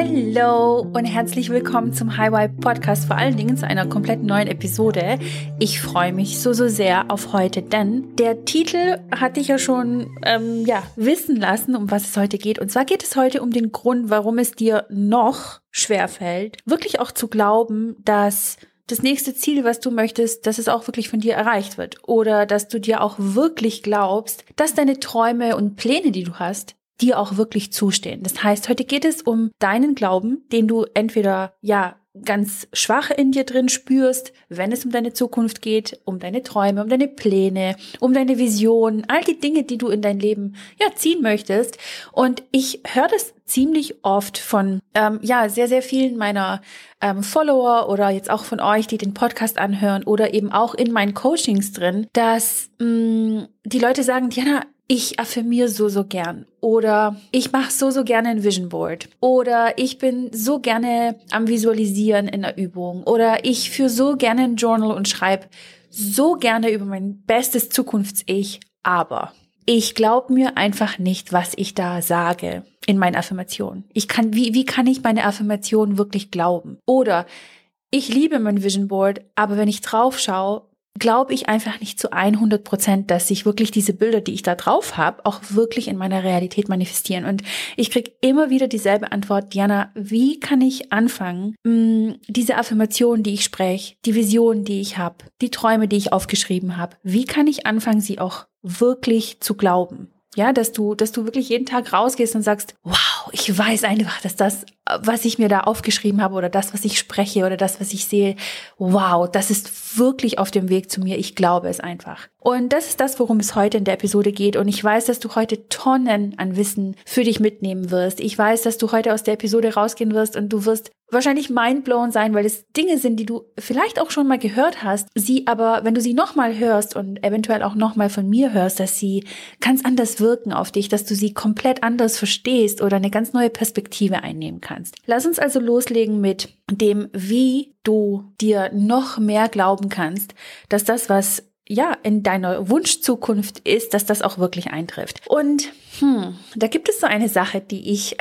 Hallo und herzlich willkommen zum Highway Podcast, vor allen Dingen zu einer komplett neuen Episode. Ich freue mich so, so sehr auf heute, denn der Titel hatte ich ja schon ähm, ja, wissen lassen, um was es heute geht. Und zwar geht es heute um den Grund, warum es dir noch schwerfällt, wirklich auch zu glauben, dass das nächste Ziel, was du möchtest, dass es auch wirklich von dir erreicht wird. Oder dass du dir auch wirklich glaubst, dass deine Träume und Pläne, die du hast, dir auch wirklich zustehen. Das heißt, heute geht es um deinen Glauben, den du entweder, ja, ganz schwach in dir drin spürst, wenn es um deine Zukunft geht, um deine Träume, um deine Pläne, um deine Visionen, all die Dinge, die du in dein Leben ja ziehen möchtest. Und ich höre das ziemlich oft von ähm, ja sehr sehr vielen meiner ähm, Follower oder jetzt auch von euch, die den Podcast anhören oder eben auch in meinen Coachings drin, dass mh, mm, die Leute sagen, Diana, ich affirmiere so, so gern. Oder ich mache so, so gerne ein Vision Board. Oder ich bin so gerne am Visualisieren in der Übung. Oder ich führe so gerne ein Journal und schreibe so gerne über mein bestes Zukunfts-Ich. Aber ich glaube mir einfach nicht, was ich da sage in meinen Affirmationen. Ich kann, wie, wie kann ich meine Affirmationen wirklich glauben? Oder ich liebe mein Vision Board, aber wenn ich drauf schaue, glaube ich einfach nicht zu 100 Prozent, dass sich wirklich diese Bilder, die ich da drauf habe, auch wirklich in meiner Realität manifestieren. Und ich kriege immer wieder dieselbe Antwort, Diana, wie kann ich anfangen, mh, mm, diese Affirmation, die ich spreche, die Vision, die ich habe, die Träume, die ich aufgeschrieben habe, wie kann ich anfangen, sie auch wirklich zu glauben? Ja, dass du, dass du wirklich jeden Tag rausgehst und sagst, wow, ich weiß einfach, dass das, was ich mir da aufgeschrieben habe oder das, was ich spreche oder das, was ich sehe, wow, das ist wirklich auf dem Weg zu mir. Ich glaube es einfach. Und das ist das, worum es heute in der Episode geht. Und ich weiß, dass du heute Tonnen an Wissen für dich mitnehmen wirst. Ich weiß, dass du heute aus der Episode rausgehen wirst und du wirst wahrscheinlich mindblown sein, weil es Dinge sind, die du vielleicht auch schon mal gehört hast, sie aber, wenn du sie nochmal hörst und eventuell auch nochmal von mir hörst, dass sie ganz anders wirken auf dich, dass du sie komplett anders verstehst oder eine ganz neue Perspektive einnehmen kannst. Lass uns also loslegen mit dem, wie du dir noch mehr glauben kannst, dass das, was ja, in deiner Wunschzukunft ist, dass das auch wirklich eintrifft. Und hm, da gibt es so eine Sache, die ich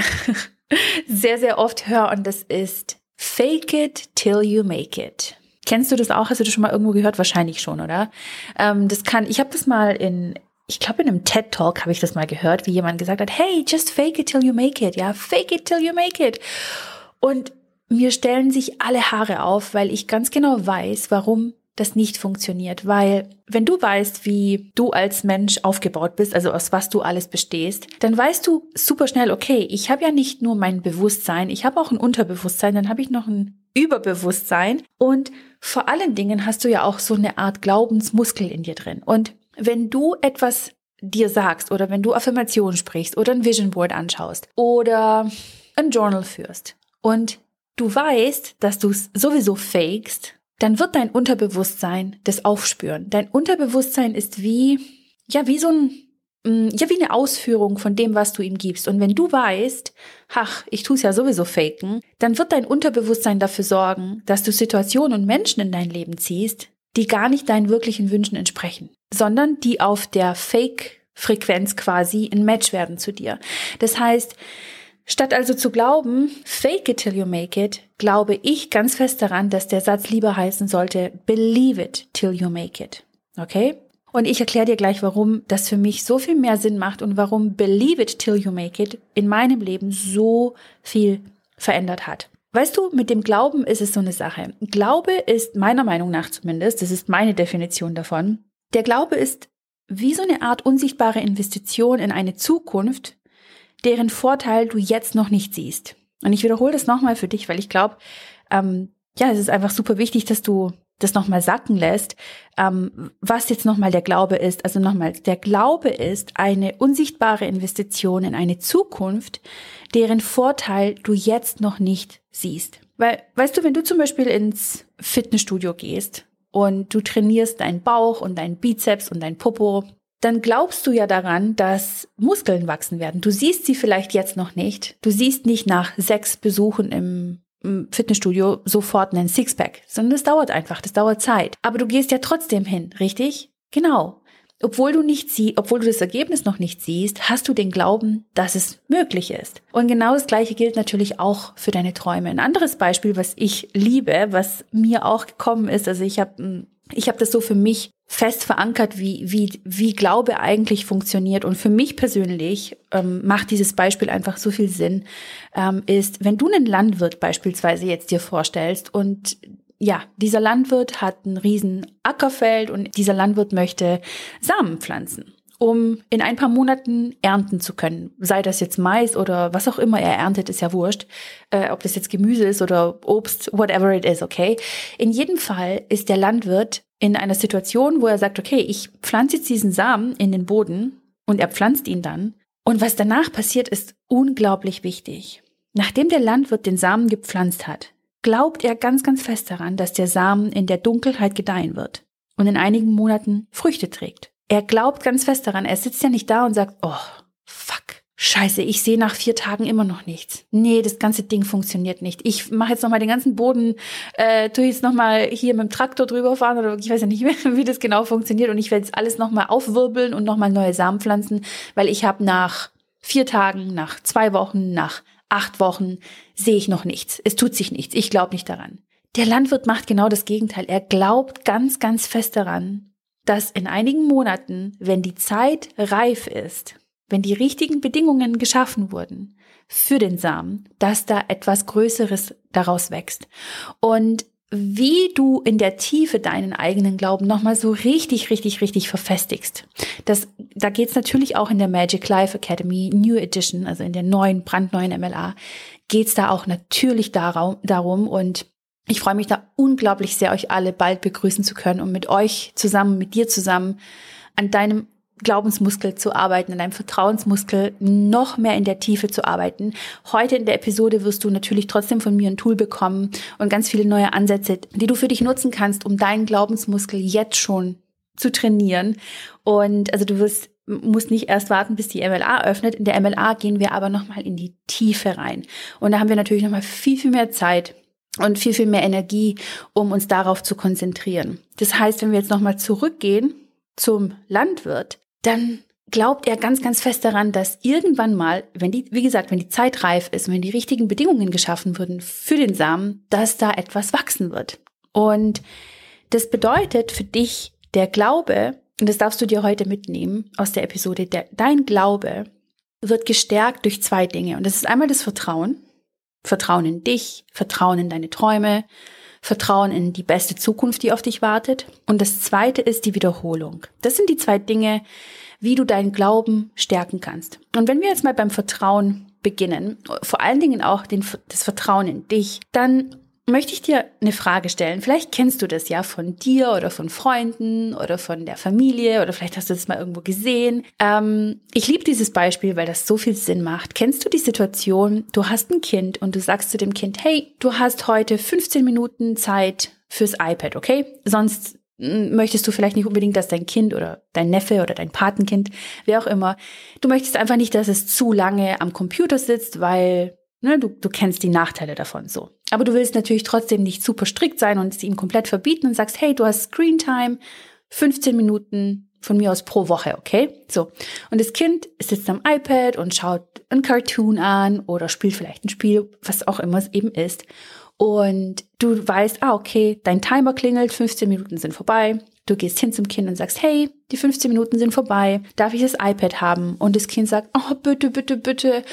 sehr, sehr oft höre und das ist Fake it till you make it. Kennst du das auch? Hast du das schon mal irgendwo gehört? Wahrscheinlich schon, oder? Ähm, das kann, ich habe das mal in, ich glaube in einem TED Talk habe ich das mal gehört, wie jemand gesagt hat, hey, just fake it till you make it. Ja, fake it till you make it. Und mir stellen sich alle Haare auf, weil ich ganz genau weiß, warum das nicht funktioniert, weil wenn du weißt, wie du als Mensch aufgebaut bist, also aus was du alles bestehst, dann weißt du super schnell, okay, ich habe ja nicht nur mein Bewusstsein, ich habe auch ein Unterbewusstsein, dann habe ich noch ein Überbewusstsein und vor allen Dingen hast du ja auch so eine Art Glaubensmuskel in dir drin. Und wenn du etwas dir sagst oder wenn du Affirmationen sprichst oder ein Vision Board anschaust oder ein Journal führst und du weißt, dass du es sowieso fakest, dann wird dein Unterbewusstsein das aufspüren. Dein Unterbewusstsein ist wie, ja, wie so ein, mm, ja, wie eine Ausführung von dem, was du ihm gibst. Und wenn du weißt, ach, ich tue es ja sowieso faken, dann wird dein Unterbewusstsein dafür sorgen, dass du Situationen und Menschen in dein Leben ziehst, die gar nicht deinen wirklichen Wünschen entsprechen, sondern die auf der Fake-Frequenz quasi ein Match werden zu dir. Das heißt, Statt also zu glauben, fake it till you make it, glaube ich ganz fest daran, dass der Satz lieber heißen sollte, believe it till you make it. Okay? Und ich erkläre dir gleich, warum das für mich so viel mehr Sinn macht und warum believe it till you make it in meinem Leben so viel verändert hat. Weißt du, mit dem Glauben ist es so eine Sache. Glaube ist meiner Meinung nach zumindest, das ist meine Definition davon, der Glaube ist wie so eine Art unsichtbare Investition in eine Zukunft, deren Vorteil du jetzt noch nicht siehst. Und ich wiederhole das nochmal für dich, weil ich glaube, ähm, ja, es ist einfach super wichtig, dass du das nochmal sacken lässt, ähm, was jetzt nochmal der Glaube ist. Also nochmal, der Glaube ist eine unsichtbare Investition in eine Zukunft, deren Vorteil du jetzt noch nicht siehst. Weil, weißt du, wenn du zum Beispiel ins Fitnessstudio gehst und du trainierst deinen Bauch und deinen Bizeps und dein Popo dann glaubst du ja daran, dass Muskeln wachsen werden. Du siehst sie vielleicht jetzt noch nicht. Du siehst nicht nach sechs Besuchen im Fitnessstudio sofort einen Sixpack, sondern das dauert einfach, das dauert Zeit. Aber du gehst ja trotzdem hin, richtig? Genau. Obwohl du nicht siehst, obwohl du das Ergebnis noch nicht siehst, hast du den Glauben, dass es möglich ist. Und genau das Gleiche gilt natürlich auch für deine Träume. Ein anderes Beispiel, was ich liebe, was mir auch gekommen ist, also ich habe hm, ich habe das so für mich fest verankert, wie, wie, wie Glaube eigentlich funktioniert. Und für mich persönlich ähm, macht dieses Beispiel einfach so viel Sinn, ähm, ist, wenn du einen Landwirt beispielsweise jetzt dir vorstellst und ja, dieser Landwirt hat ein riesen Ackerfeld und dieser Landwirt möchte Samen pflanzen um in ein paar Monaten ernten zu können. Sei das jetzt Mais oder was auch immer er erntet, ist ja wurscht. Äh, ob das jetzt Gemüse ist oder Obst, whatever it is, okay. In jedem Fall ist der Landwirt in einer Situation, wo er sagt, okay, ich pflanze jetzt diesen Samen in den Boden und er pflanzt ihn dann. Und was danach passiert, ist unglaublich wichtig. Nachdem der Landwirt den Samen gepflanzt hat, glaubt er ganz, ganz fest daran, dass der Samen in der Dunkelheit gedeihen wird und in einigen Monaten Früchte trägt er glaubt ganz fest daran. Er sitzt ja nicht da und sagt, oh, fuck. Scheiße, ich sehe nach vier Tagen immer noch nichts. Nee, das ganze Ding funktioniert nicht. Ich mache jetzt nochmal den ganzen Boden, äh, tu jetzt nochmal hier mit dem Traktor drüber fahren oder ich weiß ja nicht mehr, wie das genau funktioniert. Und ich werde jetzt alles nochmal aufwirbeln und nochmal neue Samen pflanzen, weil ich habe nach vier Tagen, nach zwei Wochen, nach acht Wochen sehe ich noch nichts. Es tut sich nichts. Ich glaube nicht daran. Der Landwirt macht genau das Gegenteil. Er glaubt ganz, ganz fest daran, dass in einigen Monaten, wenn die Zeit reif ist, wenn die richtigen Bedingungen geschaffen wurden für den Samen, dass da etwas Größeres daraus wächst. Und wie du in der Tiefe deinen eigenen Glauben nochmal so richtig, richtig, richtig verfestigst. Das, da geht's natürlich auch in der Magic Life Academy New Edition, also in der neuen, brandneuen MLA, geht's da auch natürlich darum, darum und ich freue mich da unglaublich sehr, euch alle bald begrüßen zu können und mit euch zusammen, mit dir zusammen an deinem Glaubensmuskel zu arbeiten, an deinem Vertrauensmuskel noch mehr in der Tiefe zu arbeiten. Heute in der Episode wirst du natürlich trotzdem von mir ein Tool bekommen und ganz viele neue Ansätze, die du für dich nutzen kannst, um deinen Glaubensmuskel jetzt schon zu trainieren. Und also du wirst musst nicht erst warten, bis die MLA öffnet. In der MLA gehen wir aber nochmal in die Tiefe rein. Und da haben wir natürlich nochmal viel, viel mehr Zeit, und viel, viel mehr Energie, um uns darauf zu konzentrieren. Das heißt, wenn wir jetzt nochmal zurückgehen zum Landwirt, dann glaubt er ganz, ganz fest daran, dass irgendwann mal, wenn die, wie gesagt, wenn die Zeit reif ist, wenn die richtigen Bedingungen geschaffen würden für den Samen, dass da etwas wachsen wird. Und das bedeutet für dich der Glaube, und das darfst du dir heute mitnehmen aus der Episode, der, dein Glaube wird gestärkt durch zwei Dinge. Und das ist einmal das Vertrauen. Vertrauen in dich, Vertrauen in deine Träume, Vertrauen in die beste Zukunft, die auf dich wartet. Und das zweite ist die Wiederholung. Das sind die zwei Dinge, wie du deinen Glauben stärken kannst. Und wenn wir jetzt mal beim Vertrauen beginnen, vor allen Dingen auch den, das Vertrauen in dich, dann möchte ich dir eine Frage stellen. Vielleicht kennst du das ja von dir oder von Freunden oder von der Familie oder vielleicht hast du das mal irgendwo gesehen. Ähm, ich liebe dieses Beispiel, weil das so viel Sinn macht. Kennst du die Situation, du hast ein Kind und du sagst zu dem Kind, hey, du hast heute 15 Minuten Zeit fürs iPad, okay? Sonst hm, möchtest du vielleicht nicht unbedingt, dass dein Kind oder dein Neffe oder dein Patenkind, wer auch immer, du möchtest einfach nicht, dass es zu lange am Computer sitzt, weil Ne, du, du kennst die Nachteile davon so. Aber du willst natürlich trotzdem nicht super strikt sein und es ihm komplett verbieten und sagst, hey, du hast Screen Time, 15 Minuten von mir aus pro Woche, okay? So. Und das Kind sitzt am iPad und schaut ein Cartoon an oder spielt vielleicht ein Spiel, was auch immer es eben ist. Und du weißt, ah, okay, dein Timer klingelt, 15 Minuten sind vorbei. Du gehst hin zum Kind und sagst, hey, die 15 Minuten sind vorbei, darf ich das iPad haben? Und das Kind sagt, oh, bitte, bitte, bitte,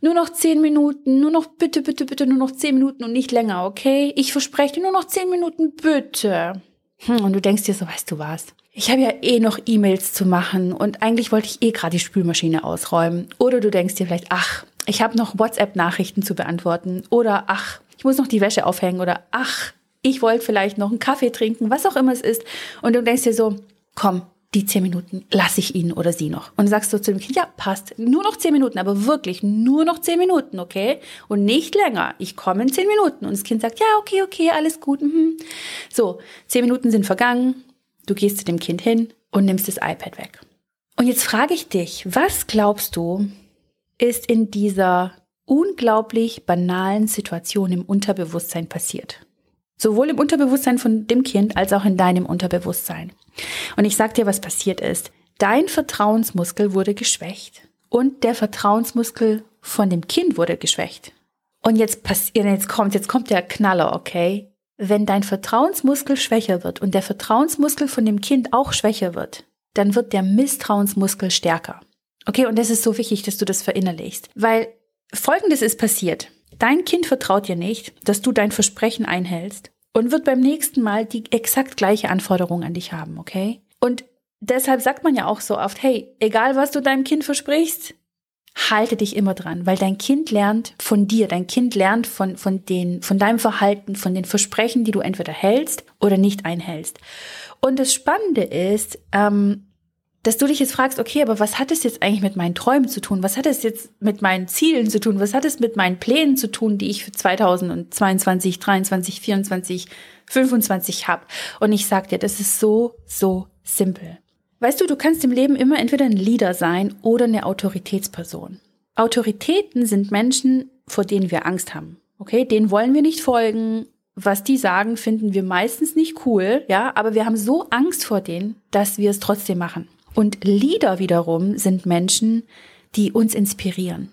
nur noch 10 Minuten, nur noch bitte, bitte, bitte, nur noch 10 Minuten und nicht länger, okay? Ich verspreche dir nur noch 10 Minuten, bitte. Hm, und du denkst dir so, weißt du was? Ich habe ja eh noch E-Mails zu machen und eigentlich wollte ich eh gerade die Spülmaschine ausräumen. Oder du denkst dir vielleicht, ach, ich habe noch WhatsApp-Nachrichten zu beantworten. Oder ach, ich muss noch die Wäsche aufhängen. Oder ach, ich wollte vielleicht noch einen Kaffee trinken, was auch immer es ist. Und du denkst dir so, komm, die zehn Minuten lasse ich ihn oder sie noch. Und sagst du zu dem Kind, ja, passt, nur noch zehn Minuten, aber wirklich nur noch zehn Minuten, okay? Und nicht länger. Ich komme in zehn Minuten. Und das Kind sagt, ja, okay, okay, alles gut. Mhm. So, zehn Minuten sind vergangen. Du gehst zu dem Kind hin und nimmst das iPad weg. Und jetzt frage ich dich, was glaubst du, ist in dieser unglaublich banalen Situation im Unterbewusstsein passiert? Sowohl im Unterbewusstsein von dem Kind als auch in deinem Unterbewusstsein. Und ich sag dir, was passiert ist. dein Vertrauensmuskel wurde geschwächt und der Vertrauensmuskel von dem Kind wurde geschwächt. Und jetzt passiert, jetzt kommt, jetzt kommt der Knaller, okay? Wenn dein Vertrauensmuskel schwächer wird und der Vertrauensmuskel von dem Kind auch schwächer wird, dann wird der Misstrauensmuskel stärker. Okay, und das ist so wichtig, dass du das verinnerlichst, weil folgendes ist passiert. Dein Kind vertraut dir nicht, dass du dein Versprechen einhältst und wird beim nächsten Mal die exakt gleiche Anforderung an dich haben, okay? Und deshalb sagt man ja auch so oft, hey, egal was du deinem Kind versprichst, halte dich immer dran, weil dein Kind lernt von dir, dein Kind lernt von, von, den, von deinem Verhalten, von den Versprechen, die du entweder hältst oder nicht einhältst. Und das Spannende ist, ähm, dass du dich jetzt fragst, okay, aber was hat es jetzt eigentlich mit meinen Träumen zu tun? Was hat es jetzt mit meinen Zielen zu tun? Was hat es mit meinen Plänen zu tun, die ich für 2022, 23, 24, 25 habe? Und ich sag dir, das ist so, so simpel. Weißt du, du kannst im Leben immer entweder ein Leader sein oder eine Autoritätsperson. Autoritäten sind Menschen, vor denen wir Angst haben. Okay, denen wollen wir nicht folgen. Was die sagen, finden wir meistens nicht cool, ja, aber wir haben so Angst vor denen, dass wir es trotzdem machen. Und Leader wiederum sind Menschen, die uns inspirieren.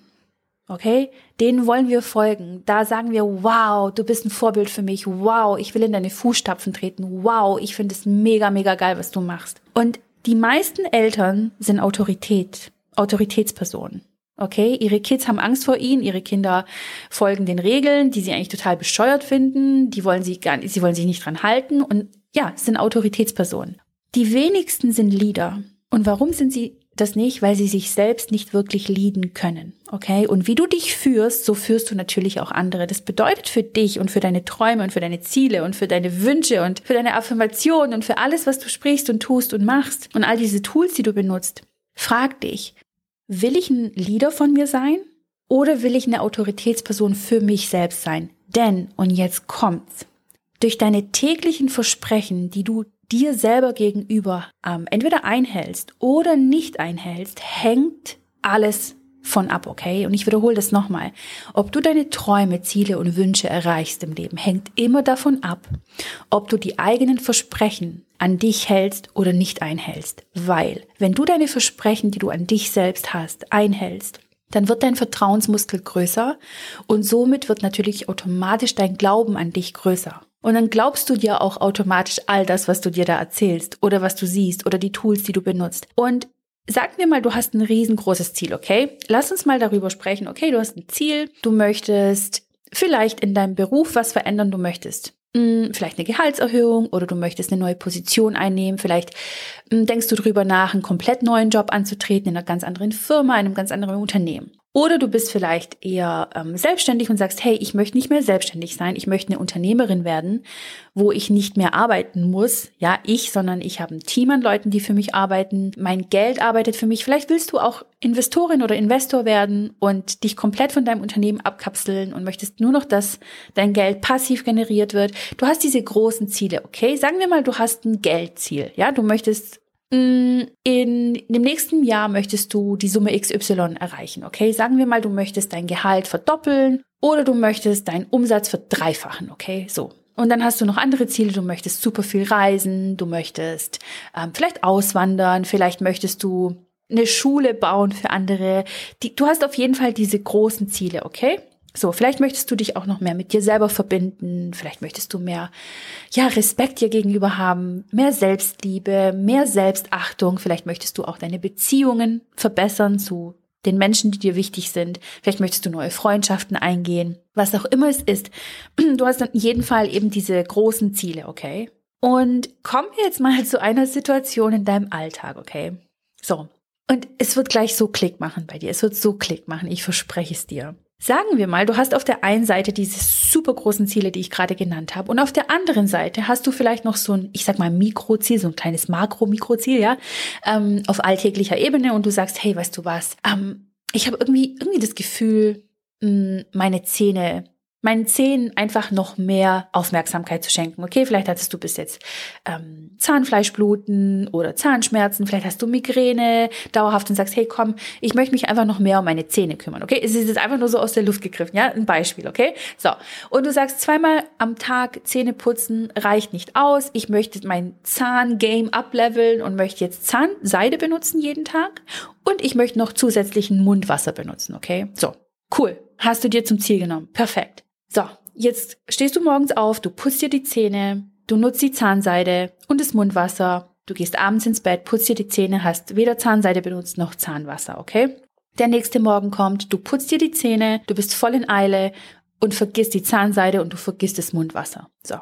Okay? Denen wollen wir folgen. Da sagen wir, wow, du bist ein Vorbild für mich. Wow, ich will in deine Fußstapfen treten. Wow, ich finde es mega, mega geil, was du machst. Und die meisten Eltern sind Autorität, Autoritätspersonen. Okay, ihre Kids haben Angst vor ihnen, ihre Kinder folgen den Regeln, die sie eigentlich total bescheuert finden, die wollen sie gar nicht, sie wollen sich nicht dran halten und ja, sind Autoritätspersonen. Die wenigsten sind Leader. Und warum sind sie das nicht? Weil sie sich selbst nicht wirklich leaden können. Okay? Und wie du dich führst, so führst du natürlich auch andere. Das bedeutet für dich und für deine Träume und für deine Ziele und für deine Wünsche und für deine Affirmationen und für alles, was du sprichst und tust und machst und all diese Tools, die du benutzt. Frag dich, will ich ein Leader von mir sein oder will ich eine Autoritätsperson für mich selbst sein? Denn, und jetzt kommt's, durch deine täglichen Versprechen, die du dir selber gegenüber ähm, entweder einhältst oder nicht einhältst, hängt alles von ab, okay? Und ich wiederhole das nochmal. Ob du deine Träume, Ziele und Wünsche erreichst im Leben, hängt immer davon ab, ob du die eigenen Versprechen an dich hältst oder nicht einhältst. Weil, wenn du deine Versprechen, die du an dich selbst hast, einhältst, dann wird dein Vertrauensmuskel größer und somit wird natürlich automatisch dein Glauben an dich größer. Und dann glaubst du dir auch automatisch all das, was du dir da erzählst oder was du siehst oder die Tools, die du benutzt. Und Sag mir mal, du hast ein riesengroßes Ziel, okay? Lass uns mal darüber sprechen. Okay, du hast ein Ziel, du möchtest vielleicht in deinem Beruf was verändern, du möchtest hm, vielleicht eine Gehaltserhöhung oder du möchtest eine neue Position einnehmen. Vielleicht hm, denkst du drüber nach, einen komplett neuen Job anzutreten in einer ganz anderen Firma, in einem ganz anderen Unternehmen. Oder du bist vielleicht eher ähm, selbstständig und sagst, hey, ich möchte nicht mehr selbstständig sein, ich möchte eine Unternehmerin werden, wo ich nicht mehr arbeiten muss. Ja, ich, sondern ich habe ein Team an Leuten, die für mich arbeiten. Mein Geld arbeitet für mich. Vielleicht willst du auch Investorin oder Investor werden und dich komplett von deinem Unternehmen abkapseln und möchtest nur noch, dass dein Geld passiv generiert wird. Du hast diese großen Ziele, okay? Sagen wir mal, du hast ein Geldziel. Ja, du möchtest Mm, in dem nächsten Jahr möchtest du die Summe XY erreichen, okay? Sagen wir mal, du möchtest dein Gehalt verdoppeln oder du möchtest deinen Umsatz verdreifachen, okay? So. Und dann hast du noch andere Ziele. Du möchtest super viel reisen, du möchtest ähm, vielleicht auswandern, vielleicht möchtest du eine Schule bauen für andere. Die, du hast auf jeden Fall diese großen Ziele, okay? So, vielleicht möchtest du dich auch noch mehr mit dir selber verbinden, vielleicht möchtest du mehr, ja, Respekt dir gegenüber haben, mehr Selbstliebe, mehr Selbstachtung, vielleicht möchtest du auch deine Beziehungen verbessern zu den Menschen, die dir wichtig sind, vielleicht möchtest du neue Freundschaften eingehen, was auch immer es ist. Du hast in jedem Fall eben diese großen Ziele, okay? Und wir jetzt mal zu einer Situation in deinem Alltag, okay? So. Und es wird gleich so Klick machen bei dir. Es wird so Klick machen. Ich verspreche es dir. Sagen wir mal, du hast auf der einen Seite diese super großen Ziele, die ich gerade genannt habe, und auf der anderen Seite hast du vielleicht noch so ein, ich sag mal, Mikroziel, so ein kleines Makro-Mikroziel, ja, ähm, auf alltäglicher Ebene, und du sagst, hey, weißt du was, ähm, ich habe irgendwie irgendwie das Gefühl, mh, hm, meine Zähne meinen Zähnen einfach noch mehr Aufmerksamkeit zu schenken. Okay, vielleicht hattest du bis jetzt ähm, Zahnfleischbluten oder Zahnschmerzen, vielleicht hast du Migräne dauerhaft und sagst, hey komm, ich möchte mich einfach noch mehr um meine Zähne kümmern. Okay, es ist jetzt einfach nur so aus der Luft gegriffen, ja, ein Beispiel, okay? So, und du sagst, zweimal am Tag Zähne putzen reicht nicht aus. Ich möchte mein Zahngame upleveln und möchte jetzt Zahnseide benutzen jeden Tag und ich möchte noch zusätzlichen Mundwasser benutzen, okay? So, cool. Hast du dir zum Ziel genommen. Perfekt. So, jetzt stehst du morgens auf, du putzt dir die Zähne, du nutzt die Zahnseide und das Mundwasser. Du gehst abends ins Bett, putzt dir die Zähne, hast weder Zahnseide benutzt noch Zahnwasser, okay? Der nächste Morgen kommt, du putzt dir die Zähne, du bist voll in Eile und vergisst die Zahnseide und du vergisst das Mundwasser. So.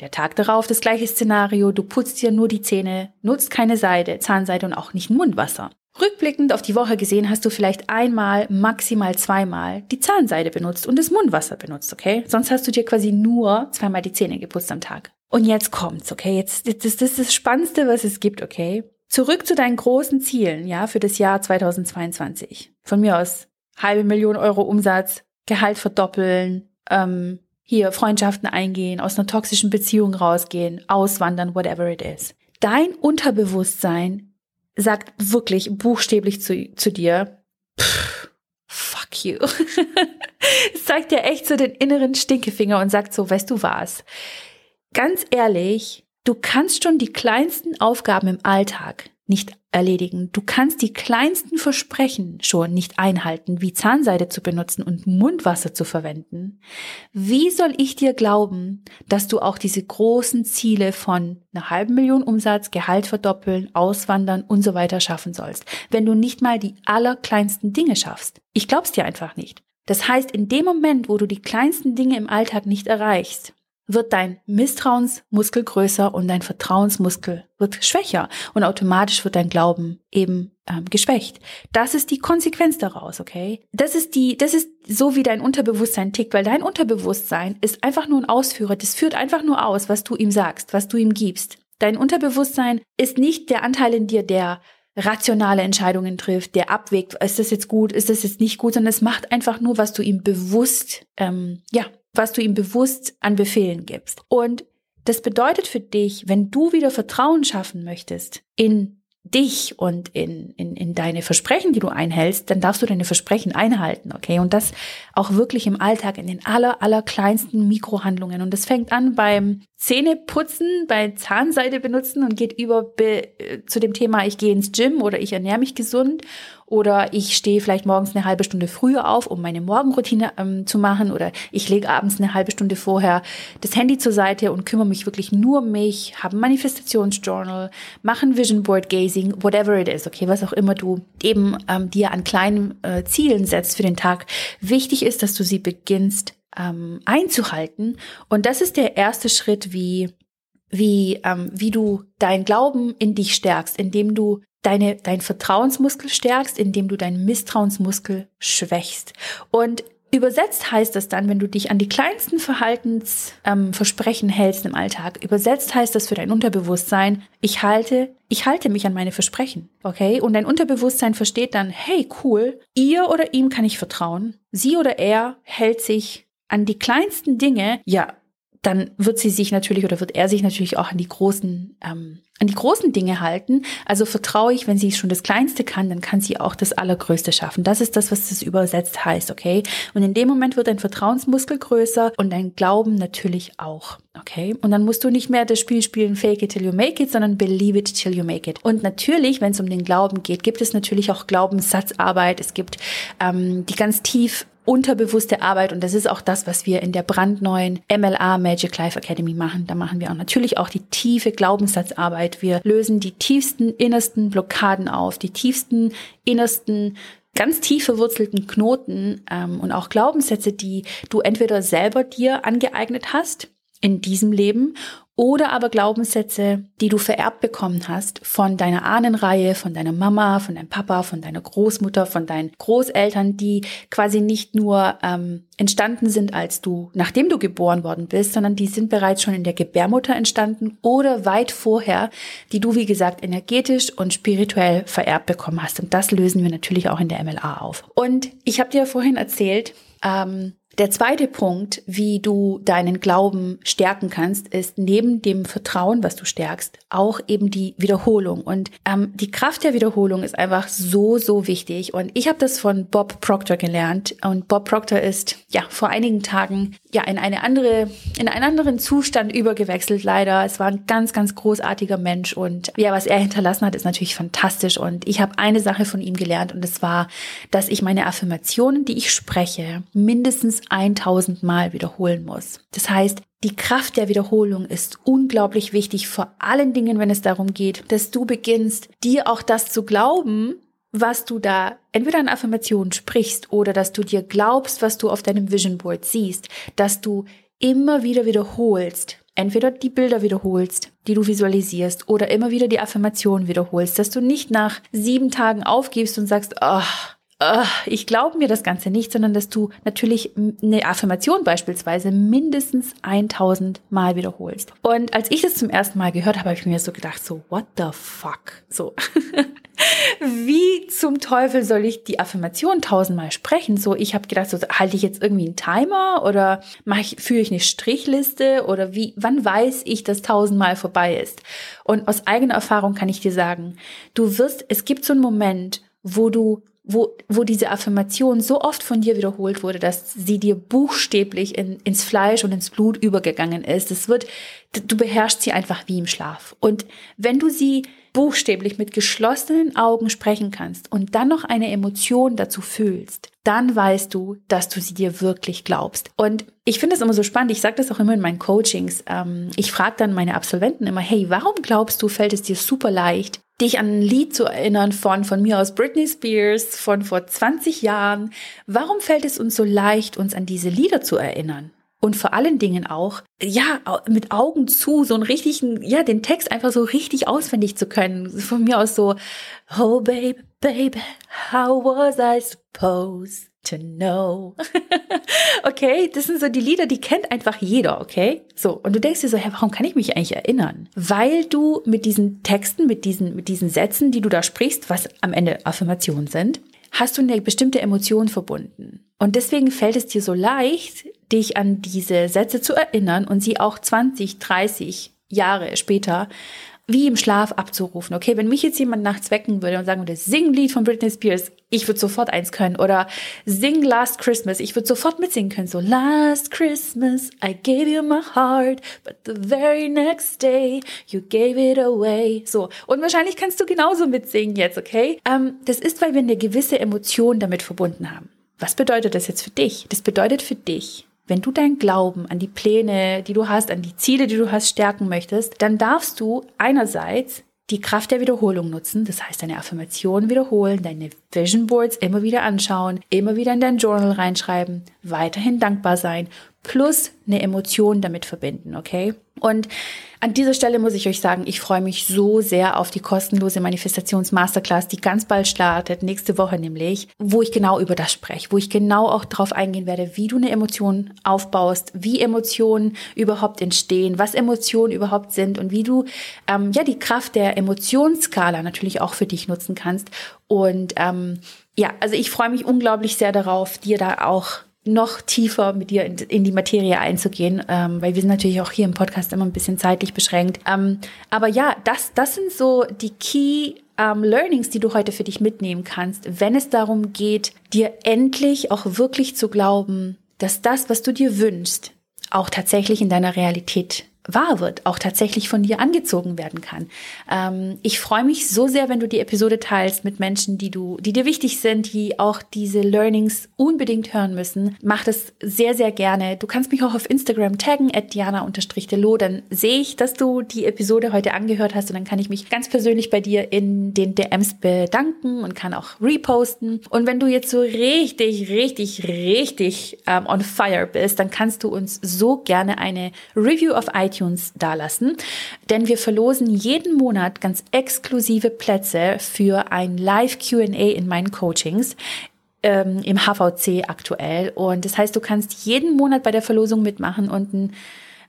Der Tag darauf das gleiche Szenario, du putzt dir nur die Zähne, nutzt keine Seide, Zahnseide und auch nicht Mundwasser. Rückblickend auf die Woche gesehen hast du vielleicht einmal, maximal zweimal die Zahnseide benutzt und das Mundwasser benutzt, okay? Sonst hast du dir quasi nur zweimal die Zähne geputzt am Tag. Und jetzt kommt's, okay? Jetzt, das, das ist das Spannendste, was es gibt, okay? Zurück zu deinen großen Zielen, ja, für das Jahr 2022. Von mir aus halbe Million Euro Umsatz, Gehalt verdoppeln, ähm, hier Freundschaften eingehen, aus einer toxischen Beziehung rausgehen, auswandern, whatever it is. Dein Unterbewusstsein sagt wirklich buchstäblich zu, zu dir, pff, fuck you. es zeigt dir echt so den inneren Stinkefinger und sagt so, weißt du was? Ganz ehrlich, du kannst schon die kleinsten Aufgaben im Alltag nicht erledigen. Du kannst die kleinsten Versprechen schon nicht einhalten, wie Zahnseide zu benutzen und Mundwasser zu verwenden. Wie soll ich dir glauben, dass du auch diese großen Ziele von einer halben Million Umsatz, Gehalt verdoppeln, auswandern und so weiter schaffen sollst, wenn du nicht mal die allerkleinsten Dinge schaffst? Ich glaub's dir einfach nicht. Das heißt, in dem Moment, wo du die kleinsten Dinge im Alltag nicht erreichst, wird dein Misstrauensmuskel größer und dein Vertrauensmuskel wird schwächer und automatisch wird dein Glauben eben ähm, geschwächt. Das ist die Konsequenz daraus, okay? Das ist die, das ist so wie dein Unterbewusstsein tickt, weil dein Unterbewusstsein ist einfach nur ein Ausführer. Das führt einfach nur aus, was du ihm sagst, was du ihm gibst. Dein Unterbewusstsein ist nicht der Anteil in dir, der rationale Entscheidungen trifft, der abwägt, ist das jetzt gut, ist das jetzt nicht gut, sondern es macht einfach nur, was du ihm bewusst, ähm, ja, was du ihm bewusst an Befehlen gibst. Und das bedeutet für dich, wenn du wieder Vertrauen schaffen möchtest in dich und in, in, in deine Versprechen, die du einhältst, dann darfst du deine Versprechen einhalten, okay? Und das auch wirklich im Alltag, in den aller, aller kleinsten Mikrohandlungen. Und das fängt an beim Zähneputzen, bei Zahnseide benutzen und geht über be, äh, zu dem Thema, ich gehe ins Gym oder ich ernähre mich gesund oder ich stehe vielleicht morgens eine halbe Stunde früher auf, um meine Morgenroutine ähm, zu machen oder ich lege abends eine halbe Stunde vorher das Handy zur Seite und kümmere mich wirklich nur um mich, habe ein Manifestationsjournal, mache ein Vision Board Gazing, whatever it is, okay, was auch immer du eben ähm, dir an kleinen äh, Zielen setzt für den Tag. Wichtig ist, dass du sie beginnst ähm, einzuhalten und das ist der erste Schritt, wie wie, ähm, wie du dein Glauben in dich stärkst, indem du deine, dein Vertrauensmuskel stärkst, indem du deinen Misstrauensmuskel schwächst. Und Übersetzt heißt das dann, wenn du dich an die kleinsten Verhaltensversprechen ähm, hältst im Alltag, übersetzt heißt das für dein Unterbewusstsein, ich halte, ich halte mich an meine Versprechen, okay? Und dein Unterbewusstsein versteht dann, hey, cool, ihr oder ihm kann ich vertrauen, sie oder er hält sich an die kleinsten Dinge, ja, dann wird sie sich natürlich oder wird er sich natürlich auch an die großen ähm, an die großen Dinge halten. Also vertraue ich, wenn sie schon das Kleinste kann, dann kann sie auch das Allergrößte schaffen. Das ist das, was das übersetzt heißt, okay? Und in dem Moment wird dein Vertrauensmuskel größer und dein Glauben natürlich auch, okay? Und dann musst du nicht mehr das Spiel spielen, fake it till you make it, sondern believe it till you make it. Und natürlich, wenn es um den Glauben geht, gibt es natürlich auch Glaubenssatzarbeit. Es gibt ähm, die ganz tief unterbewusste Arbeit und das ist auch das, was wir in der brandneuen MLA Magic Life Academy machen. Da machen wir auch natürlich auch die tiefe Glaubenssatzarbeit. Wir lösen die tiefsten, innersten Blockaden auf, die tiefsten, innersten ganz tief verwurzelten Knoten ähm, und auch Glaubenssätze, die du entweder selber dir angeeignet hast in diesem Leben oder aber Glaubenssätze, die du vererbt bekommen hast von deiner Ahnenreihe, von deiner Mama, von deinem Papa, von deiner Großmutter, von deinen Großeltern, die quasi nicht nur ähm, entstanden sind, als du, nachdem du geboren worden bist, sondern die sind bereits schon in der Gebärmutter entstanden oder weit vorher, die du, wie gesagt, energetisch und spirituell vererbt bekommen hast. Und das lösen wir natürlich auch in der MLA auf. Und ich habe dir ja vorhin erzählt, ähm, Der zweite Punkt, wie du deinen Glauben stärken kannst, ist neben dem Vertrauen, was du stärkst, auch eben die Wiederholung. Und ähm, die Kraft der Wiederholung ist einfach so, so wichtig. Und ich habe das von Bob Proctor gelernt. Und Bob Proctor ist ja vor einigen Tagen ja in eine andere, in einen anderen Zustand übergewechselt, leider. Es war ein ganz, ganz großartiger Mensch. Und ja, was er hinterlassen hat, ist natürlich fantastisch. Und ich habe eine Sache von ihm gelernt und das war, dass ich meine Affirmationen, die ich spreche, mindestens 1000 Mal wiederholen muss. Das heißt, die Kraft der Wiederholung ist unglaublich wichtig, vor allen Dingen, wenn es darum geht, dass du beginnst, dir auch das zu glauben, was du da entweder an Affirmationen sprichst oder dass du dir glaubst, was du auf deinem Vision Board siehst, dass du immer wieder wiederholst, entweder die Bilder wiederholst, die du visualisierst, oder immer wieder die Affirmationen wiederholst, dass du nicht nach sieben Tagen aufgibst und sagst, ach, ich glaube mir das Ganze nicht, sondern dass du natürlich eine Affirmation beispielsweise mindestens 1000 Mal wiederholst. Und als ich das zum ersten Mal gehört habe, habe ich mir so gedacht, so, what the fuck? So. Wie zum Teufel soll ich die Affirmation tausendmal sprechen? So, ich habe gedacht, so halte ich jetzt irgendwie einen Timer oder mache ich, führe ich eine Strichliste oder wie, wann weiß ich, dass tausendmal vorbei ist? Und aus eigener Erfahrung kann ich dir sagen, du wirst, es gibt so einen Moment, wo du wo, wo diese Affirmation so oft von dir wiederholt wurde, dass sie dir buchstäblich in, ins Fleisch und ins Blut übergegangen ist. Es wird, du beherrschst sie einfach wie im Schlaf. Und wenn du sie buchstäblich mit geschlossenen Augen sprechen kannst und dann noch eine Emotion dazu fühlst, dann weißt du, dass du sie dir wirklich glaubst. Und ich finde das immer so spannend. Ich sage das auch immer in meinen Coachings. Ähm, ich frage dann meine Absolventen immer, hey, warum glaubst du, fällt es dir super leicht, dich an ein Lied zu erinnern von, von mir aus Britney Spears von vor 20 Jahren. Warum fällt es uns so leicht, uns an diese Lieder zu erinnern? Und vor allen Dingen auch, ja, mit Augen zu, so einen richtigen, ja, den Text einfach so richtig auswendig zu können. Von mir aus so, oh baby, baby, how was I supposed to know. okay, das sind so die Lieder, die kennt einfach jeder, okay? So, und du denkst dir so, hä, warum kann ich mich eigentlich erinnern? Weil du mit diesen Texten, mit diesen, mit diesen Sätzen, die du da sprichst, was am Ende Affirmationen sind, hast du eine bestimmte Emotion verbunden. Und deswegen fällt es dir so leicht, dich an diese Sätze zu erinnern und sie auch 20, 30 Jahre später wie im Schlaf abzurufen. Okay, wenn mich jetzt jemand nachts wecken würde und sagen würde, sing ein Lied von Britney Spears, ich würde sofort eins können. Oder sing Last Christmas, ich würde sofort mitsingen können. So, Last Christmas, I gave you my heart, but the very next day, you gave it away. So, und wahrscheinlich kannst du genauso mitsingen jetzt, okay? Ähm, das ist, weil wir eine gewisse Emotion damit verbunden haben. Was bedeutet das jetzt für dich? Das bedeutet für dich, wenn du deinen Glauben an die Pläne, die du hast, an die Ziele, die du hast, stärken möchtest, dann darfst du einerseits die Kraft der Wiederholung nutzen, das heißt deine Affirmationen wiederholen, deine Vision Boards immer wieder anschauen, immer wieder in dein Journal reinschreiben, weiterhin dankbar sein, plus eine Emotion damit verbinden, okay? Und an dieser Stelle muss ich euch sagen, ich freue mich so sehr auf die kostenlose Manifestations-Masterclass, die ganz bald startet, nächste Woche nämlich, wo ich genau über das spreche, wo ich genau auch darauf eingehen werde, wie du eine Emotion aufbaust, wie Emotionen überhaupt entstehen, was Emotionen überhaupt sind und wie du ähm, ja die Kraft der Emotionsskala natürlich auch für dich nutzen kannst. Und ähm, ja, also ich freue mich unglaublich sehr darauf, dir da auch noch tiefer mit dir in, in die Materie einzugehen, ähm, weil wir sind natürlich auch hier im Podcast immer ein bisschen zeitlich beschränkt. Ähm, aber ja, das, das sind so die Key ähm, Learnings, die du heute für dich mitnehmen kannst, wenn es darum geht, dir endlich auch wirklich zu glauben, dass das, was du dir wünschst, auch tatsächlich in deiner Realität wahr wird, auch tatsächlich von dir angezogen werden kann. Ähm, ich freue mich so sehr, wenn du die Episode teilst mit Menschen, die du, die dir wichtig sind, die auch diese Learnings unbedingt hören müssen. Mach das sehr, sehr gerne. Du kannst mich auch auf Instagram taggen, at diana-delo, dann sehe ich, dass du die Episode heute angehört hast und dann kann ich mich ganz persönlich bei dir in den DMs bedanken und kann auch reposten. Und wenn du jetzt so richtig, richtig, richtig ähm, on fire bist, dann kannst du uns so gerne eine Review auf iTunes iTunes dalassen, denn wir verlosen jeden Monat ganz exklusive Plätze für ein Live QA in meinen Coachings ähm, im HVC aktuell. Und das heißt, du kannst jeden Monat bei der Verlosung mitmachen und ein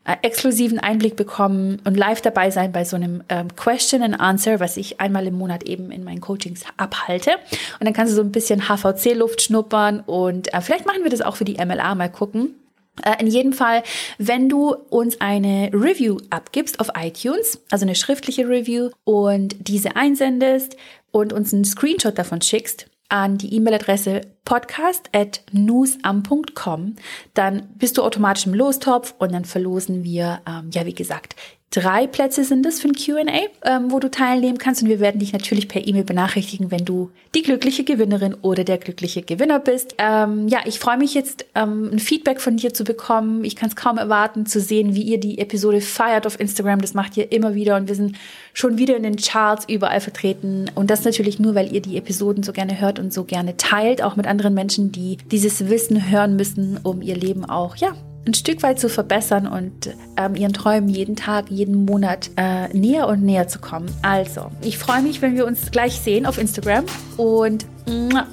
äh, exklusiven Einblick bekommen und live dabei sein bei so einem ähm, Question and Answer, was ich einmal im Monat eben in meinen Coachings abhalte. Und dann kannst du so ein bisschen HVC-Luft schnuppern und äh, vielleicht machen wir das auch für die MLA mal gucken. Äh, in jedem Fall, wenn du uns eine Review abgibst auf iTunes, also eine schriftliche Review und diese einsendest und uns einen Screenshot davon schickst, an die E-Mail-Adresse podcast.newsam.com. Dann bist du automatisch im Lostopf und dann verlosen wir, ähm, ja, wie gesagt, Drei Plätze sind es für ein QA, ähm, wo du teilnehmen kannst. Und wir werden dich natürlich per E-Mail benachrichtigen, wenn du die glückliche Gewinnerin oder der glückliche Gewinner bist. Ähm, ja, ich freue mich jetzt, ähm, ein Feedback von dir zu bekommen. Ich kann es kaum erwarten zu sehen, wie ihr die Episode feiert auf Instagram. Das macht ihr immer wieder und wir sind schon wieder in den Charts überall vertreten. Und das natürlich nur, weil ihr die Episoden so gerne hört und so gerne teilt, auch mit anderen Menschen, die dieses Wissen hören müssen, um ihr Leben auch, ja, ein Stück weit zu verbessern und ähm, ihren Träumen jeden Tag, jeden Monat äh, näher und näher zu kommen. Also, ich freue mich, wenn wir uns gleich sehen auf Instagram und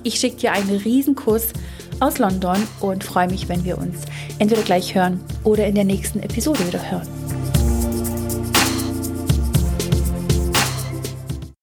ich schicke dir einen Riesenkuss aus London und freue mich, wenn wir uns entweder gleich hören oder in der nächsten Episode wieder hören.